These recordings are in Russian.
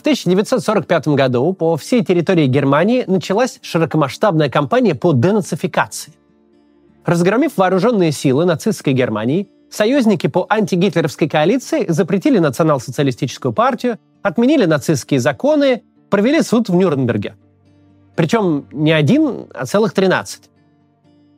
В 1945 году по всей территории Германии началась широкомасштабная кампания по денацификации. Разгромив вооруженные силы нацистской Германии, союзники по антигитлеровской коалиции запретили национал-социалистическую партию, отменили нацистские законы, провели суд в Нюрнберге. Причем не один, а целых 13.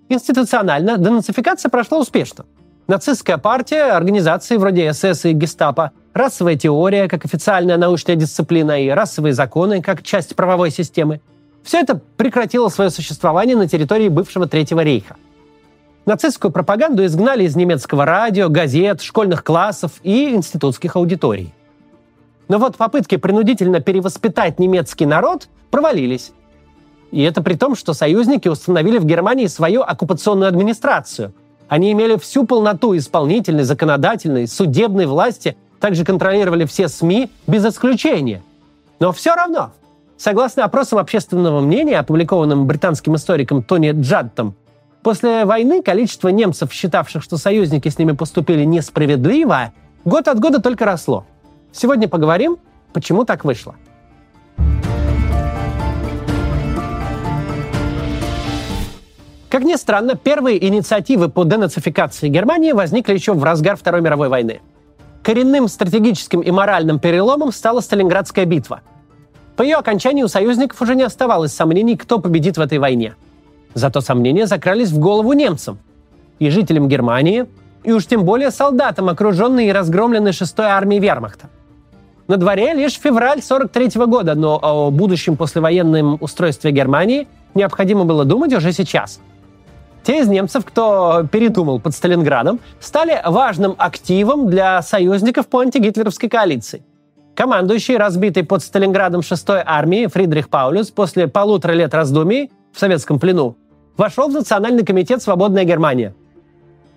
Институционально денацификация прошла успешно. Нацистская партия, организации вроде СС и Гестапо, расовая теория как официальная научная дисциплина и расовые законы как часть правовой системы – все это прекратило свое существование на территории бывшего Третьего рейха. Нацистскую пропаганду изгнали из немецкого радио, газет, школьных классов и институтских аудиторий. Но вот попытки принудительно перевоспитать немецкий народ провалились. И это при том, что союзники установили в Германии свою оккупационную администрацию. Они имели всю полноту исполнительной, законодательной, судебной власти, также контролировали все СМИ без исключения. Но все равно, согласно опросам общественного мнения, опубликованным британским историком Тони Джадтом, После войны количество немцев, считавших, что союзники с ними поступили несправедливо, год от года только росло. Сегодня поговорим, почему так вышло. Как ни странно, первые инициативы по денацификации Германии возникли еще в разгар Второй мировой войны. Коренным стратегическим и моральным переломом стала Сталинградская битва. По ее окончании у союзников уже не оставалось сомнений, кто победит в этой войне – Зато сомнения закрались в голову немцам и жителям Германии, и уж тем более солдатам, окруженной и разгромленной 6-й армией вермахта. На дворе лишь февраль 43 года, но о будущем послевоенном устройстве Германии необходимо было думать уже сейчас. Те из немцев, кто передумал под Сталинградом, стали важным активом для союзников по антигитлеровской коалиции. Командующий разбитой под Сталинградом 6-й армии Фридрих Паулюс после полутора лет раздумий в советском плену вошел в Национальный комитет «Свободная Германия».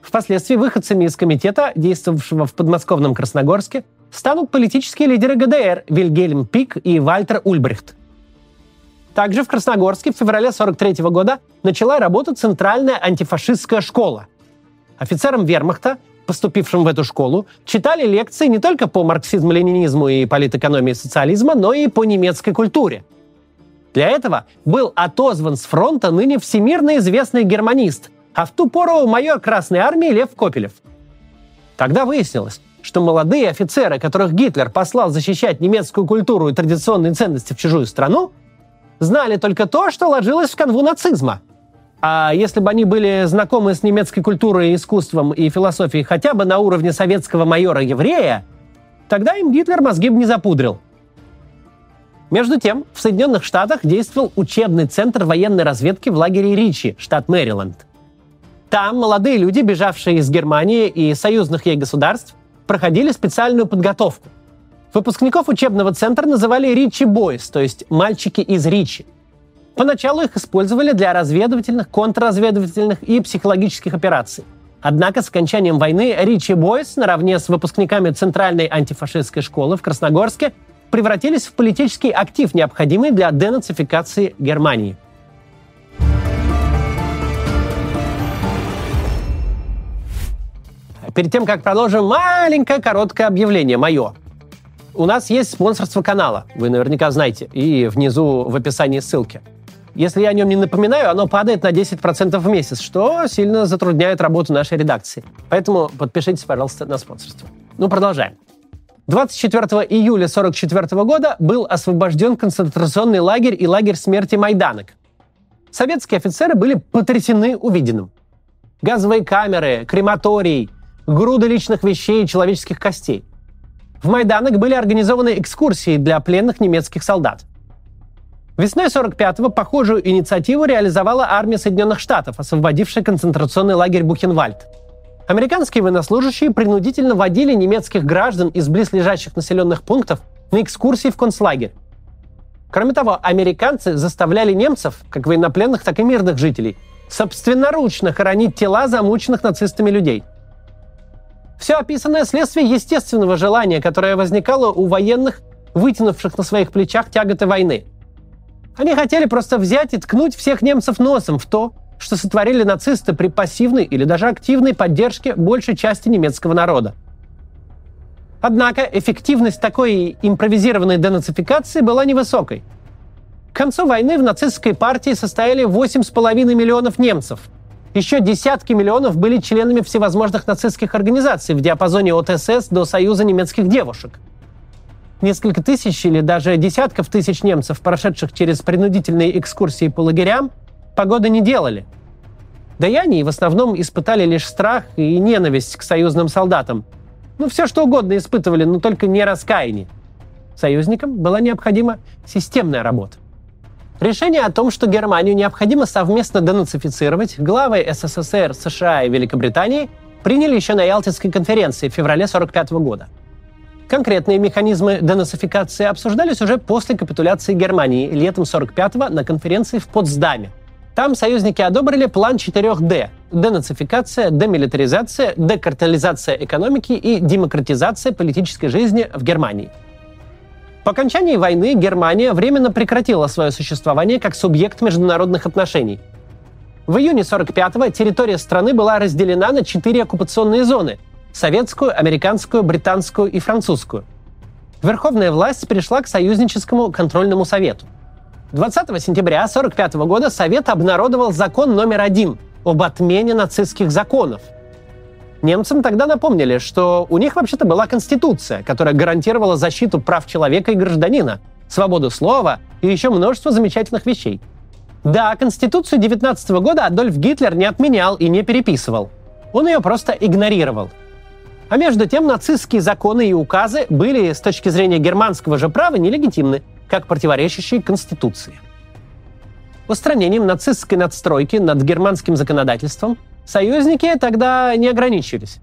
Впоследствии выходцами из комитета, действовавшего в подмосковном Красногорске, станут политические лидеры ГДР Вильгельм Пик и Вальтер Ульбрихт. Также в Красногорске в феврале 1943 года начала работу Центральная антифашистская школа. Офицерам вермахта, поступившим в эту школу, читали лекции не только по марксизму-ленинизму и политэкономии социализма, но и по немецкой культуре – для этого был отозван с фронта ныне всемирно известный германист, а в ту пору майор Красной Армии Лев Копелев. Тогда выяснилось, что молодые офицеры, которых Гитлер послал защищать немецкую культуру и традиционные ценности в чужую страну, знали только то, что ложилось в канву нацизма. А если бы они были знакомы с немецкой культурой, искусством и философией хотя бы на уровне советского майора-еврея, тогда им Гитлер мозги бы не запудрил. Между тем, в Соединенных Штатах действовал учебный центр военной разведки в лагере Ричи, штат Мэриленд. Там молодые люди, бежавшие из Германии и союзных ей государств, проходили специальную подготовку. Выпускников учебного центра называли Ричи Бойс, то есть мальчики из Ричи. Поначалу их использовали для разведывательных, контрразведывательных и психологических операций. Однако с окончанием войны Ричи Бойс наравне с выпускниками Центральной антифашистской школы в Красногорске превратились в политический актив, необходимый для денацификации Германии. Перед тем, как продолжим, маленькое короткое объявление мое. У нас есть спонсорство канала, вы наверняка знаете, и внизу в описании ссылки. Если я о нем не напоминаю, оно падает на 10% в месяц, что сильно затрудняет работу нашей редакции. Поэтому подпишитесь, пожалуйста, на спонсорство. Ну, продолжаем. 24 июля 1944 года был освобожден концентрационный лагерь и лагерь смерти Майданок. Советские офицеры были потрясены увиденным. Газовые камеры, крематорий, груды личных вещей и человеческих костей. В Майданок были организованы экскурсии для пленных немецких солдат. Весной 45-го похожую инициативу реализовала армия Соединенных Штатов, освободившая концентрационный лагерь Бухенвальд – Американские военнослужащие принудительно водили немецких граждан из близлежащих населенных пунктов на экскурсии в концлагерь. Кроме того, американцы заставляли немцев, как военнопленных, так и мирных жителей, собственноручно хоронить тела замученных нацистами людей. Все описанное следствие естественного желания, которое возникало у военных, вытянувших на своих плечах тяготы войны. Они хотели просто взять и ткнуть всех немцев носом в то, что сотворили нацисты при пассивной или даже активной поддержке большей части немецкого народа. Однако эффективность такой импровизированной денацификации была невысокой. К концу войны в нацистской партии состояли 8,5 миллионов немцев. Еще десятки миллионов были членами всевозможных нацистских организаций в диапазоне от СС до Союза немецких девушек. Несколько тысяч или даже десятков тысяч немцев, прошедших через принудительные экскурсии по лагерям, погоды не делали. Да и они в основном испытали лишь страх и ненависть к союзным солдатам – ну, все что угодно испытывали, но только не раскаяние. Союзникам была необходима системная работа. Решение о том, что Германию необходимо совместно денацифицировать, главы СССР, США и Великобритании приняли еще на Ялтинской конференции в феврале 1945 года. Конкретные механизмы денацификации обсуждались уже после капитуляции Германии летом 1945 на конференции в Потсдаме – там союзники одобрили план 4D – денацификация, демилитаризация, декартализация экономики и демократизация политической жизни в Германии. По окончании войны Германия временно прекратила свое существование как субъект международных отношений. В июне 45-го территория страны была разделена на четыре оккупационные зоны – советскую, американскую, британскую и французскую. Верховная власть пришла к союзническому контрольному совету. 20 сентября 1945 года Совет обнародовал закон номер один об отмене нацистских законов. Немцам тогда напомнили, что у них вообще-то была конституция, которая гарантировала защиту прав человека и гражданина, свободу слова и еще множество замечательных вещей. Да, Конституцию 19 года Адольф Гитлер не отменял и не переписывал. Он ее просто игнорировал. А между тем нацистские законы и указы были с точки зрения германского же права нелегитимны – как противоречащие Конституции. Устранением нацистской надстройки над германским законодательством союзники тогда не ограничились.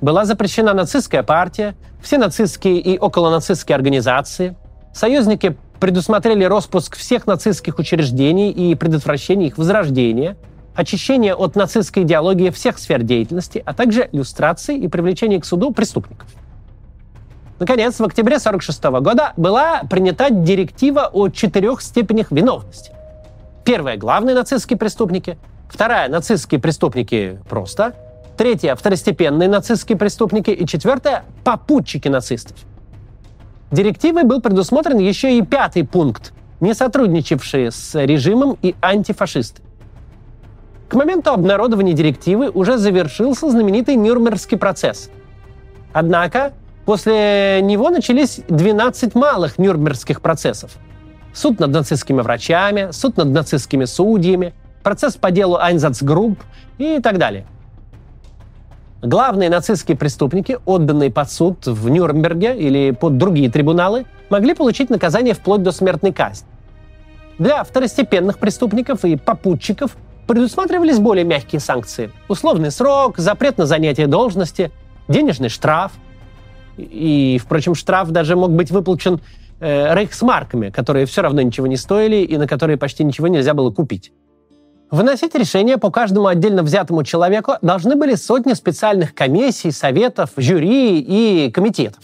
Была запрещена нацистская партия, все нацистские и околонацистские организации. Союзники предусмотрели распуск всех нацистских учреждений и предотвращение их возрождения, очищение от нацистской идеологии всех сфер деятельности, а также иллюстрации и привлечение к суду преступников – Наконец, в октябре 1946 года была принята директива о четырех степенях виновности. Первая – главные нацистские преступники. Вторая – нацистские преступники просто. Третья – второстепенные нацистские преступники. И четвертая – попутчики нацистов. Директивой был предусмотрен еще и пятый пункт – не сотрудничавшие с режимом и антифашисты. К моменту обнародования директивы уже завершился знаменитый Нюрнбергский процесс. Однако После него начались 12 малых нюрнбергских процессов. Суд над нацистскими врачами, суд над нацистскими судьями, процесс по делу Айнзацгрупп и так далее. Главные нацистские преступники, отданные под суд в Нюрнберге или под другие трибуналы, могли получить наказание вплоть до смертной казни. Для второстепенных преступников и попутчиков предусматривались более мягкие санкции. Условный срок, запрет на занятие должности, денежный штраф – и, впрочем, штраф даже мог быть выплачен э, рейхсмарками, которые все равно ничего не стоили и на которые почти ничего нельзя было купить. Выносить решения по каждому отдельно взятому человеку должны были сотни специальных комиссий, советов, жюри и комитетов.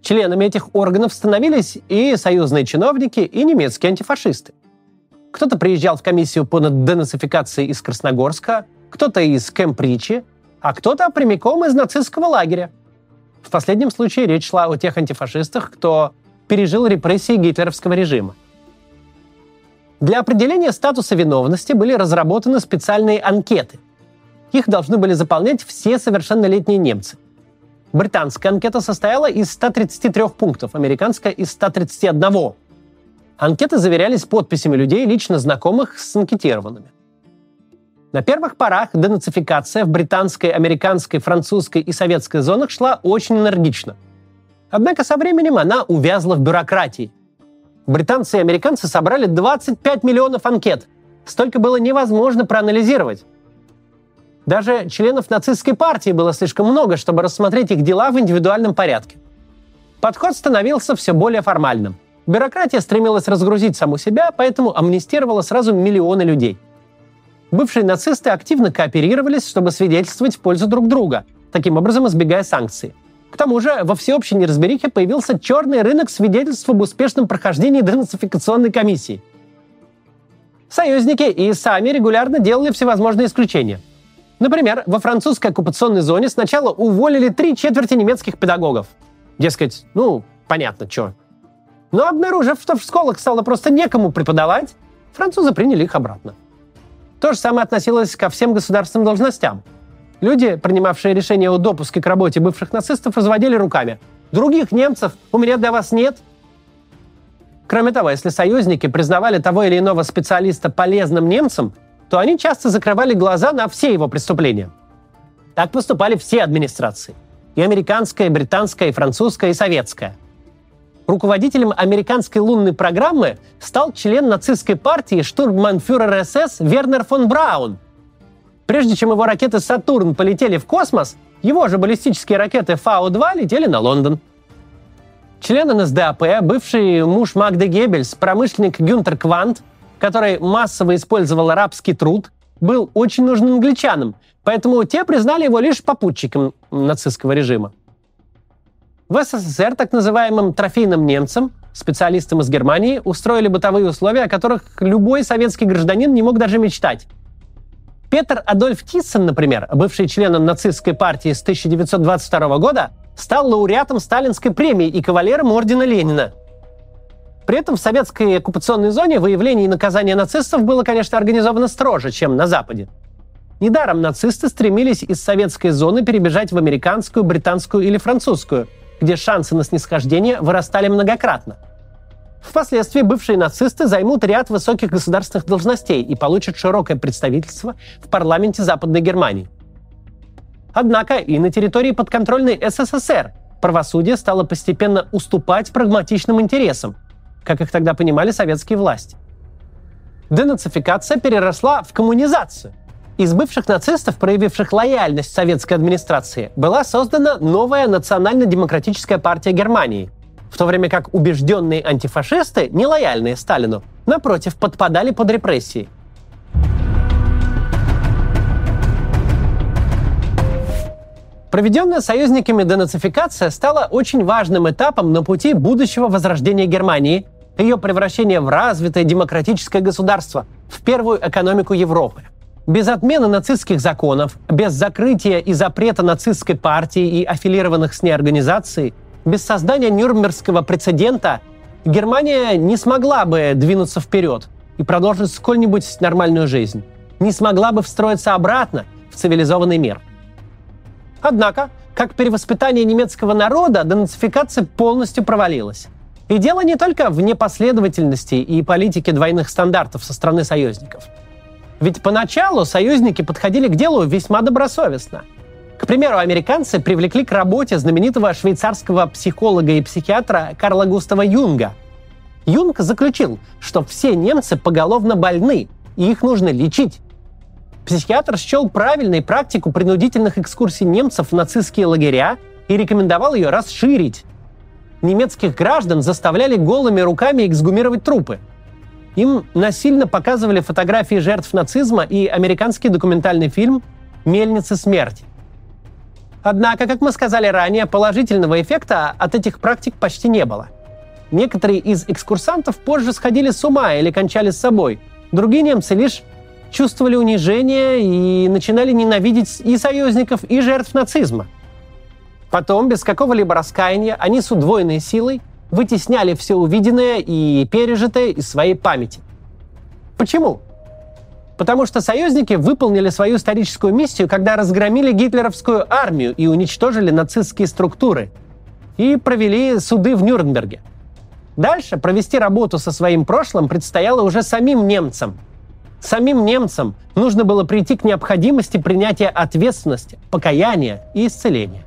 Членами этих органов становились и союзные чиновники, и немецкие антифашисты. Кто-то приезжал в комиссию по денацификации из Красногорска, кто-то из Кемпричи, а кто-то прямиком из нацистского лагеря – в последнем случае речь шла о тех антифашистах, кто пережил репрессии гитлеровского режима. Для определения статуса виновности были разработаны специальные анкеты. Их должны были заполнять все совершеннолетние немцы. Британская анкета состояла из 133 пунктов, американская – из 131. Анкеты заверялись подписями людей, лично знакомых с анкетированными – на первых порах денацификация в британской, американской, французской и советской зонах шла очень энергично. Однако со временем она увязла в бюрократии. Британцы и американцы собрали 25 миллионов анкет. Столько было невозможно проанализировать. Даже членов нацистской партии было слишком много, чтобы рассмотреть их дела в индивидуальном порядке. Подход становился все более формальным. Бюрократия стремилась разгрузить саму себя, поэтому амнистировала сразу миллионы людей – Бывшие нацисты активно кооперировались, чтобы свидетельствовать в пользу друг друга, таким образом избегая санкций. К тому же во всеобщей неразберихе появился черный рынок свидетельств об успешном прохождении денацификационной комиссии. Союзники и сами регулярно делали всевозможные исключения. Например, во французской оккупационной зоне сначала уволили три четверти немецких педагогов. Дескать, ну, понятно, что. Но обнаружив, что в школах стало просто некому преподавать, французы приняли их обратно. То же самое относилось ко всем государственным должностям. Люди, принимавшие решение о допуске к работе бывших нацистов, разводили руками. Других немцев у меня для вас нет. Кроме того, если союзники признавали того или иного специалиста полезным немцам, то они часто закрывали глаза на все его преступления. Так поступали все администрации. И американская, и британская, и французская, и советская. Руководителем американской лунной программы стал член нацистской партии штурманфюрер СС Вернер фон Браун. Прежде чем его ракеты «Сатурн» полетели в космос, его же баллистические ракеты «Фау-2» летели на Лондон. Член НСДАП, бывший муж Магды Геббельс, промышленник Гюнтер Квант, который массово использовал арабский труд, был очень нужным англичанам, поэтому те признали его лишь попутчиком нацистского режима. В СССР так называемым трофейным немцам, специалистам из Германии, устроили бытовые условия, о которых любой советский гражданин не мог даже мечтать. Петр Адольф Тиссен, например, бывший членом нацистской партии с 1922 года, стал лауреатом Сталинской премии и кавалером Ордена Ленина. При этом в советской оккупационной зоне выявление и наказание нацистов было, конечно, организовано строже, чем на Западе. Недаром нацисты стремились из советской зоны перебежать в американскую, британскую или французскую – где шансы на снисхождение вырастали многократно. Впоследствии бывшие нацисты займут ряд высоких государственных должностей и получат широкое представительство в парламенте Западной Германии. Однако и на территории подконтрольной СССР правосудие стало постепенно уступать прагматичным интересам, как их тогда понимали советские власти. Денацификация переросла в коммунизацию, из бывших нацистов, проявивших лояльность советской администрации, была создана новая национально-демократическая партия Германии, в то время как убежденные антифашисты, нелояльные Сталину, напротив, подпадали под репрессии. Проведенная союзниками денацификация стала очень важным этапом на пути будущего возрождения Германии, ее превращения в развитое демократическое государство, в первую экономику Европы. Без отмены нацистских законов, без закрытия и запрета нацистской партии и аффилированных с ней организаций, без создания Нюрнбергского прецедента Германия не смогла бы двинуться вперед и продолжить сколь-нибудь нормальную жизнь. Не смогла бы встроиться обратно в цивилизованный мир. Однако, как перевоспитание немецкого народа, денацификация полностью провалилась. И дело не только в непоследовательности и политике двойных стандартов со стороны союзников – ведь поначалу союзники подходили к делу весьма добросовестно. К примеру, американцы привлекли к работе знаменитого швейцарского психолога и психиатра Карла Густава Юнга. Юнг заключил, что все немцы поголовно больны, и их нужно лечить. Психиатр счел правильной практику принудительных экскурсий немцев в нацистские лагеря и рекомендовал ее расширить. Немецких граждан заставляли голыми руками эксгумировать трупы – им насильно показывали фотографии жертв нацизма и американский документальный фильм «Мельницы смерти». Однако, как мы сказали ранее, положительного эффекта от этих практик почти не было. Некоторые из экскурсантов позже сходили с ума или кончали с собой. Другие немцы лишь чувствовали унижение и начинали ненавидеть и союзников, и жертв нацизма. Потом, без какого-либо раскаяния, они с удвоенной силой вытесняли все увиденное и пережитое из своей памяти. Почему? Потому что союзники выполнили свою историческую миссию, когда разгромили гитлеровскую армию и уничтожили нацистские структуры и провели суды в Нюрнберге. Дальше провести работу со своим прошлым предстояло уже самим немцам. Самим немцам нужно было прийти к необходимости принятия ответственности, покаяния и исцеления.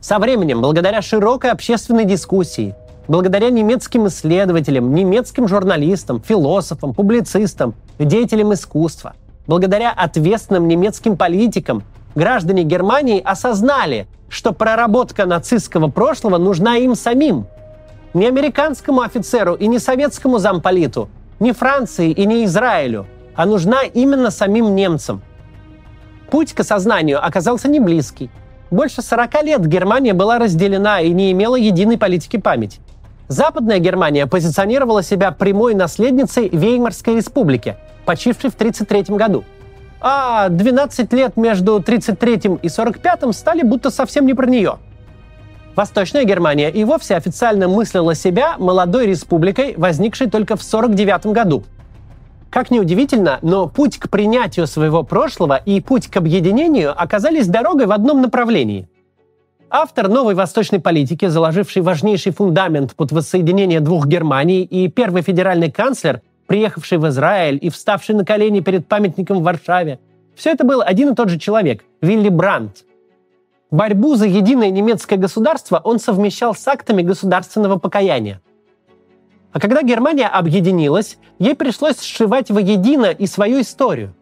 Со временем, благодаря широкой общественной дискуссии, благодаря немецким исследователям, немецким журналистам, философам, публицистам, деятелям искусства, благодаря ответственным немецким политикам, граждане Германии осознали, что проработка нацистского прошлого нужна им самим. Не американскому офицеру и не советскому замполиту, не Франции и не Израилю, а нужна именно самим немцам. Путь к осознанию оказался не близкий – больше 40 лет Германия была разделена и не имела единой политики памяти. Западная Германия позиционировала себя прямой наследницей Веймарской республики, почившей в 1933 году. а 12 лет между 33 и 45 стали будто совсем не про нее. Восточная Германия и вовсе официально мыслила себя молодой республикой, возникшей только в 49 году. Как ни удивительно, но путь к принятию своего прошлого и путь к объединению оказались дорогой в одном направлении. Автор новой восточной политики, заложивший важнейший фундамент под воссоединение двух Германий, и первый федеральный канцлер, приехавший в Израиль и вставший на колени перед памятником в Варшаве, все это был один и тот же человек – Вилли Брандт. Борьбу за единое немецкое государство он совмещал с актами государственного покаяния. А когда Германия объединилась, ей пришлось сшивать воедино и свою историю.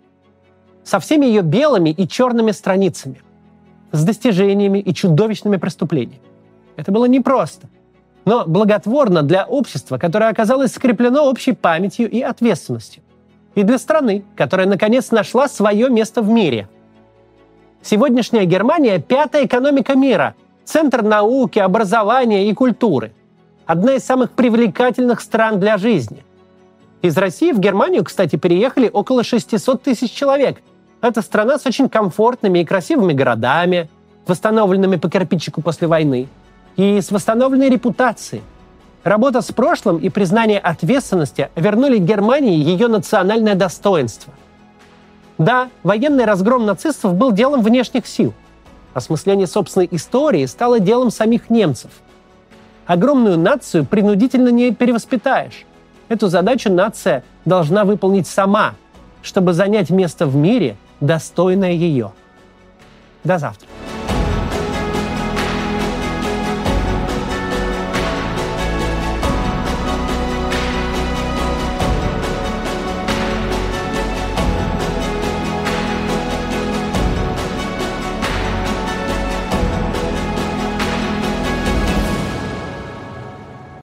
Со всеми ее белыми и черными страницами – с достижениями и чудовищными преступлениями. Это было непросто, но благотворно для общества, которое оказалось скреплено общей памятью и ответственностью. И для страны, которая наконец нашла свое место в мире. Сегодняшняя Германия – пятая экономика мира, центр науки, образования и культуры. Одна из самых привлекательных стран для жизни. Из России в Германию, кстати, переехали около 600 тысяч человек – это страна с очень комфортными и красивыми городами, восстановленными по кирпичику после войны, и с восстановленной репутацией. Работа с прошлым и признание ответственности вернули Германии ее национальное достоинство. Да, военный разгром нацистов был делом внешних сил. Осмысление собственной истории стало делом самих немцев. Огромную нацию принудительно не перевоспитаешь. Эту задачу нация должна выполнить сама, чтобы занять место в мире – достойная ее. До завтра.